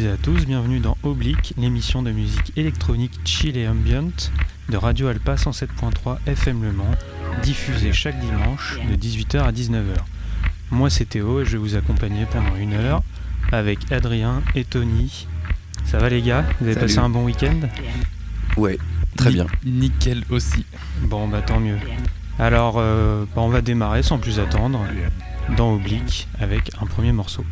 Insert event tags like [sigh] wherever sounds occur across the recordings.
Bonjour à toutes et à tous, bienvenue dans Oblique, l'émission de musique électronique chill et ambient de Radio Alpa 107.3 FM Le Mans, diffusée chaque dimanche de 18h à 19h. Moi c'est Théo et je vais vous accompagner pendant une heure avec Adrien et Tony. Ça va les gars? Vous avez Salut. passé un bon week-end? Ouais, très Ni- bien. Nickel aussi. Bon bah tant mieux. Alors euh, bah, on va démarrer sans plus attendre dans Oblique avec un premier morceau.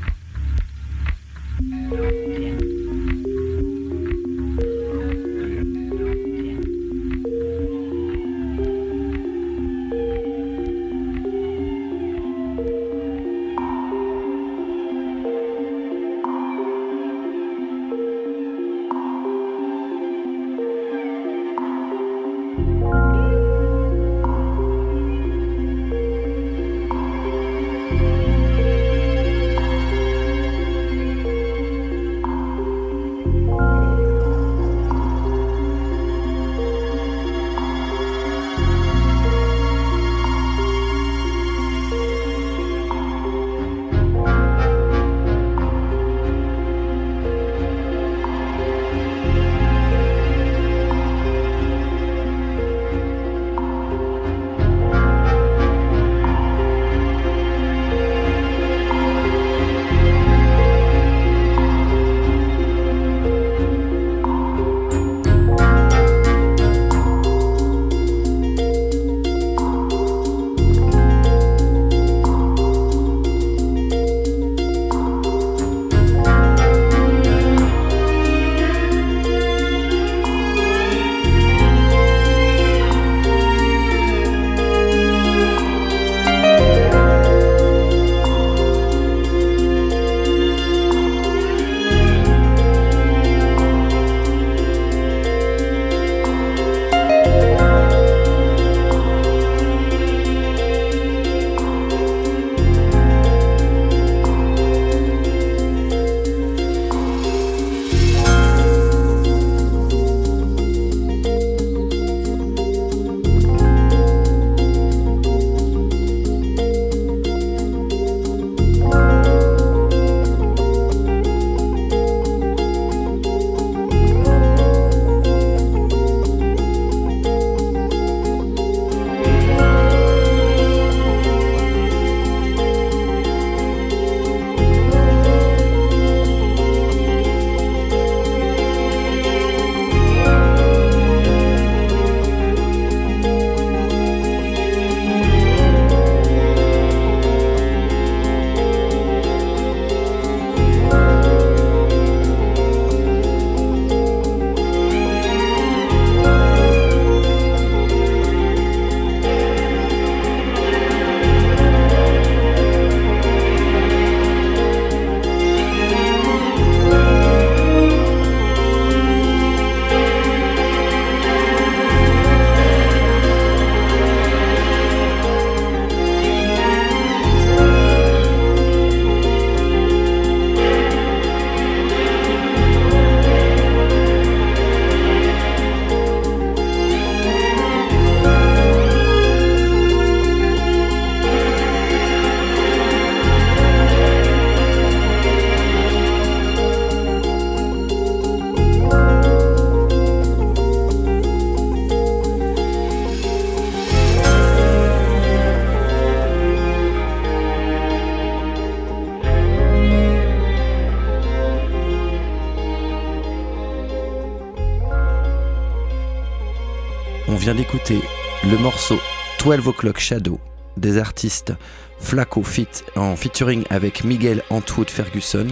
Le morceau 12 O'Clock Shadow des artistes Flaco Fit en featuring avec Miguel Antwood Ferguson,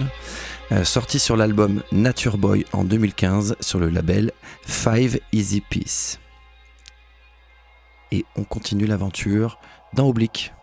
euh, sorti sur l'album Nature Boy en 2015 sur le label Five Easy Peace. Et on continue l'aventure dans Oblique.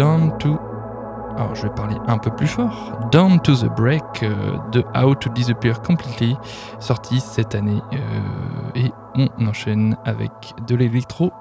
Down to alors je vais parler un peu plus fort. Down to the Break euh, de How to Disappear Completely, sorti cette année. Euh, et on enchaîne avec de l'électro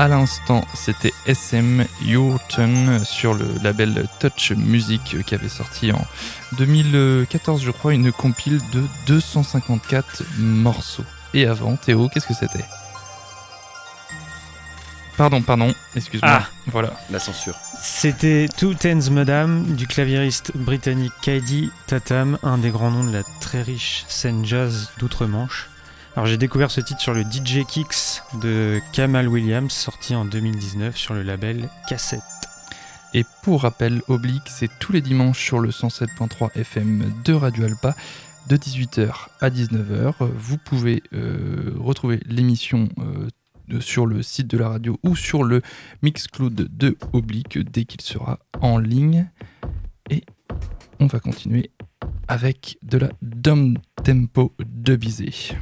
À l'instant, c'était SM Your Turn sur le label Touch Music qui avait sorti en 2014, je crois, une compile de 254 morceaux. Et avant, Théo, qu'est-ce que c'était? Pardon, pardon, excuse-moi. Ah. Voilà. La censure. C'était Two Tens Madame du claviériste britannique Kaidi Tatam, un des grands noms de la très riche scène jazz d'outre-Manche. Alors j'ai découvert ce titre sur le DJ Kicks de Kamal Williams, sorti en 2019 sur le label Cassette. Et pour rappel, Oblique, c'est tous les dimanches sur le 107.3 FM de Radio Alpa, de 18h à 19h. Vous pouvez euh, retrouver l'émission euh, sur le site de la radio ou sur le Mixcloud de Oblique dès qu'il sera en ligne. Et on va continuer avec de la dom tempo de Bizet.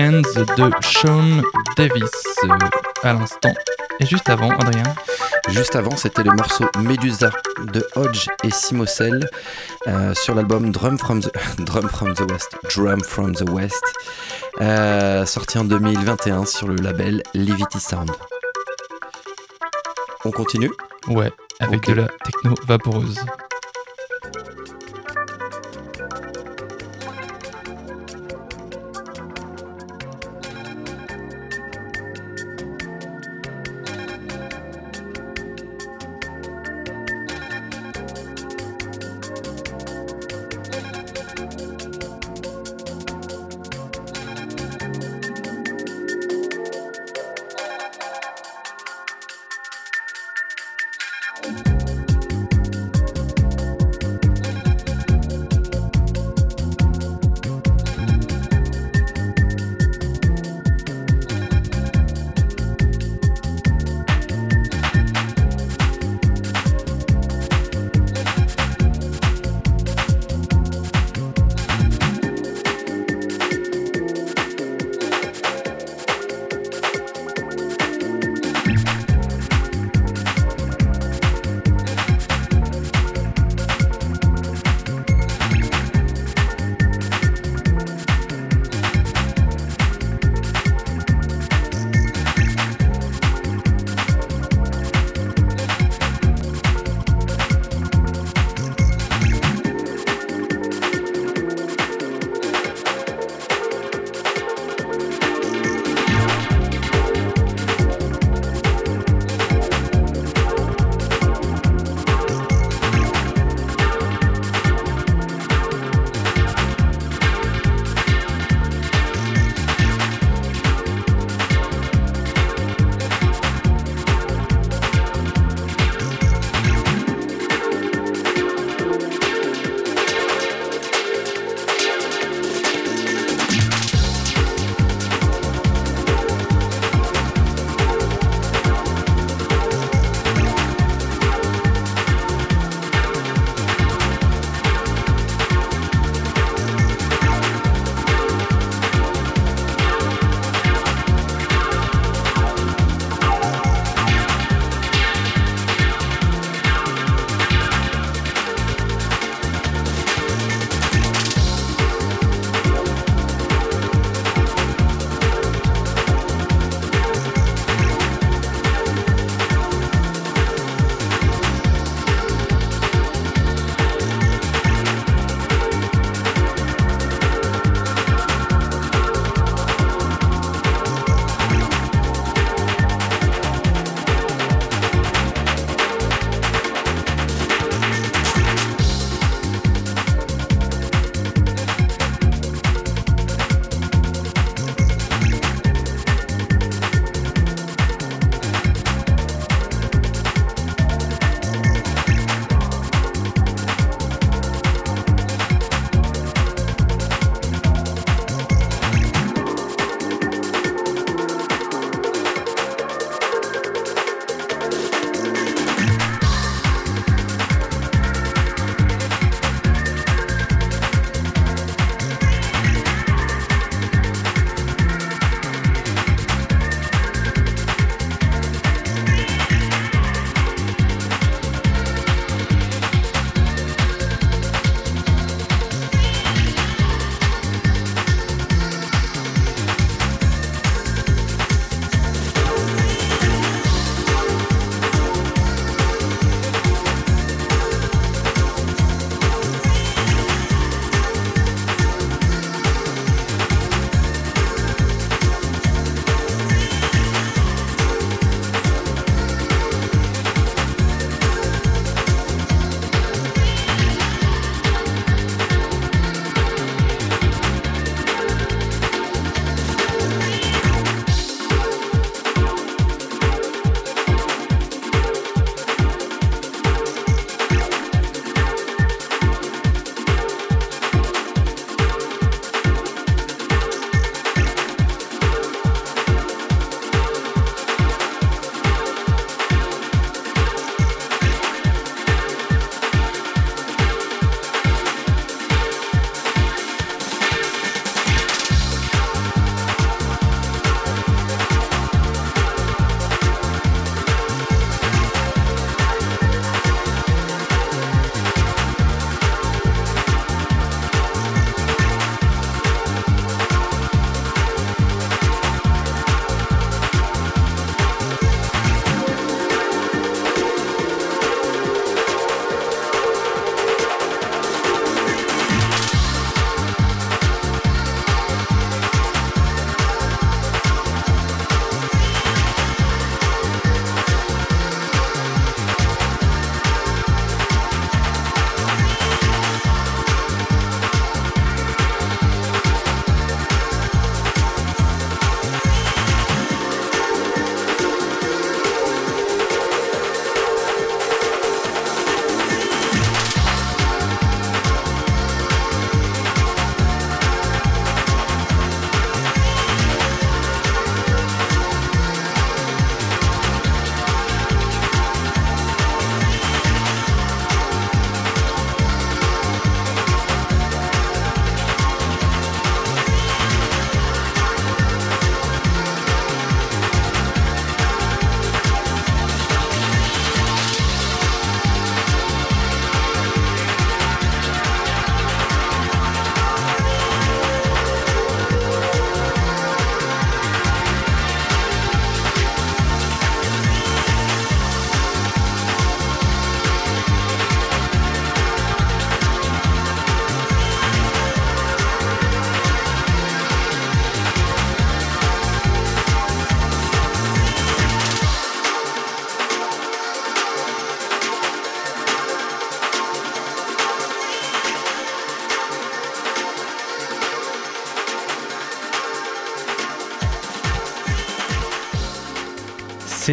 De Sean Davis euh, à l'instant. Et juste avant, Adrien Juste avant, c'était le morceau Medusa de Hodge et Simosel euh, sur l'album Drum from the [laughs] Drum from the West, Drum from the West, euh, sorti en 2021 sur le label Levity Sound. On continue? Ouais, avec de la techno vaporeuse.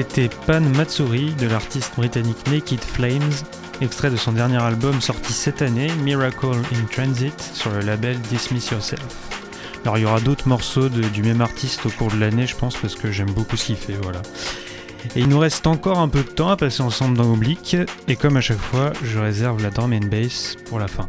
C'était Pan Matsuri de l'artiste britannique Naked Flames, extrait de son dernier album sorti cette année, Miracle in Transit, sur le label Dismiss Yourself. Alors il y aura d'autres morceaux du même artiste au cours de l'année, je pense, parce que j'aime beaucoup ce qu'il fait, voilà. Et il nous reste encore un peu de temps à passer ensemble dans Oblique, et comme à chaque fois, je réserve la drum and bass pour la fin.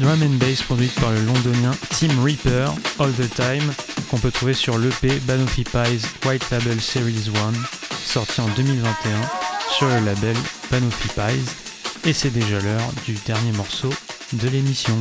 Drum and bass produite par le londonien Tim Reaper, All the Time, qu'on peut trouver sur l'EP Banoffee Pies White Label Series 1, sorti en 2021 sur le label Banoffee Pies. Et c'est déjà l'heure du dernier morceau de l'émission.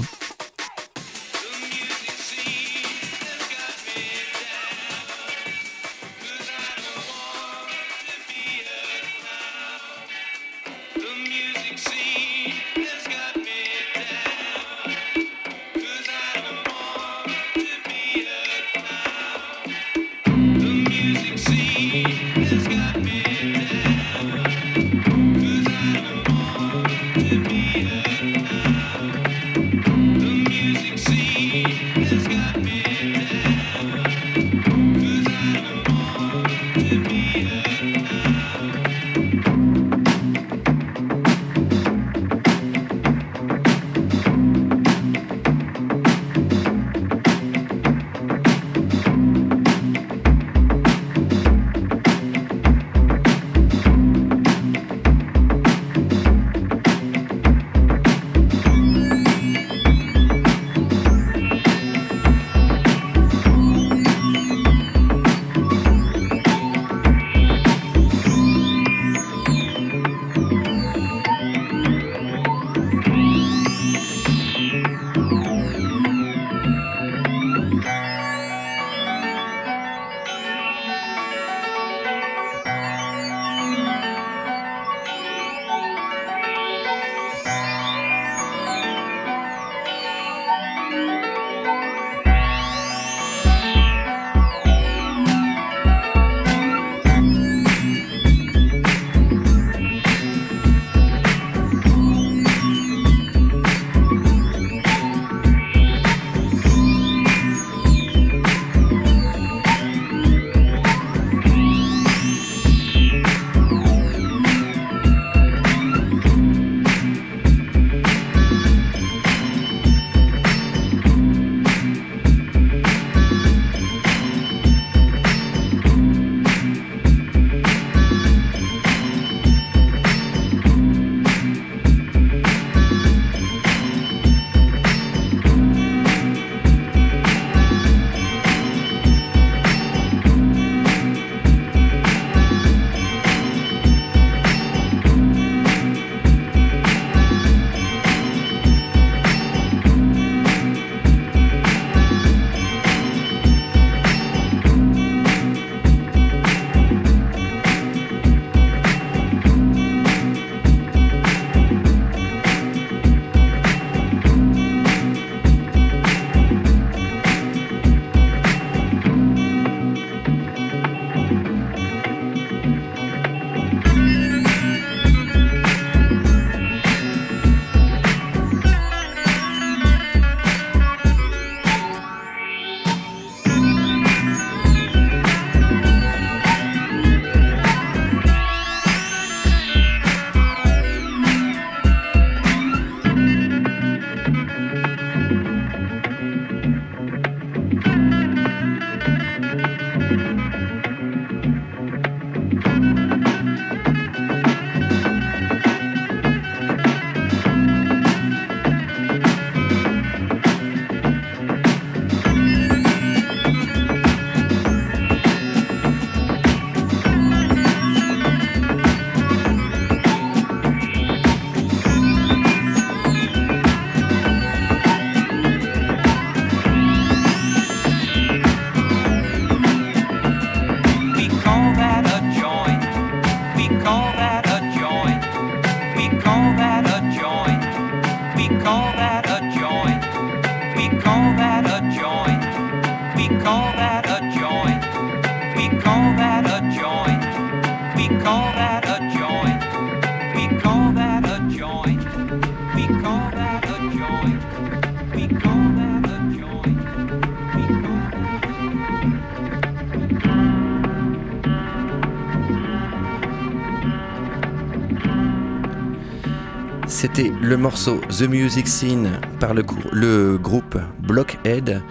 C'était le morceau The Music Scene par le, le groupe Blockhead.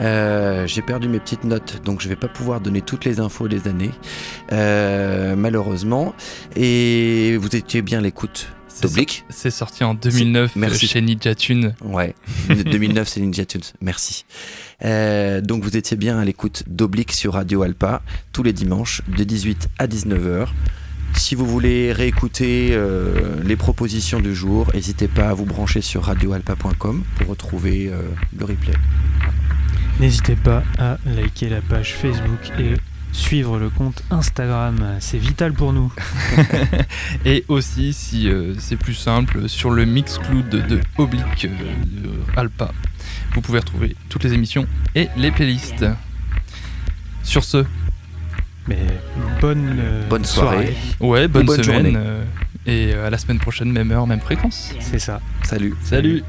Euh, j'ai perdu mes petites notes, donc je vais pas pouvoir donner toutes les infos des années, euh, malheureusement. Et vous étiez bien l'écoute d'Oblique. C'est sorti en 2009 Merci. chez Ninja Tune. Ouais, [laughs] 2009 c'est Ninja Tunes, merci. Euh, donc vous étiez bien à l'écoute d'Oblique sur Radio Alpa tous les dimanches de 18 à 19h. Si vous voulez réécouter euh, les propositions du jour, n'hésitez pas à vous brancher sur radioalpa.com pour retrouver euh, le replay. N'hésitez pas à liker la page Facebook et suivre le compte Instagram. C'est vital pour nous. [laughs] Et aussi, si euh, c'est plus simple, sur le Mixcloud de, de Oblique euh, de Alpa, vous pouvez retrouver toutes les émissions et les playlists. Sur ce, mais bonne, euh, soirée. Ouais, bonne, semaine. Euh, et euh, à la semaine prochaine, même heure, même fréquence. C'est ça. Salut. Salut.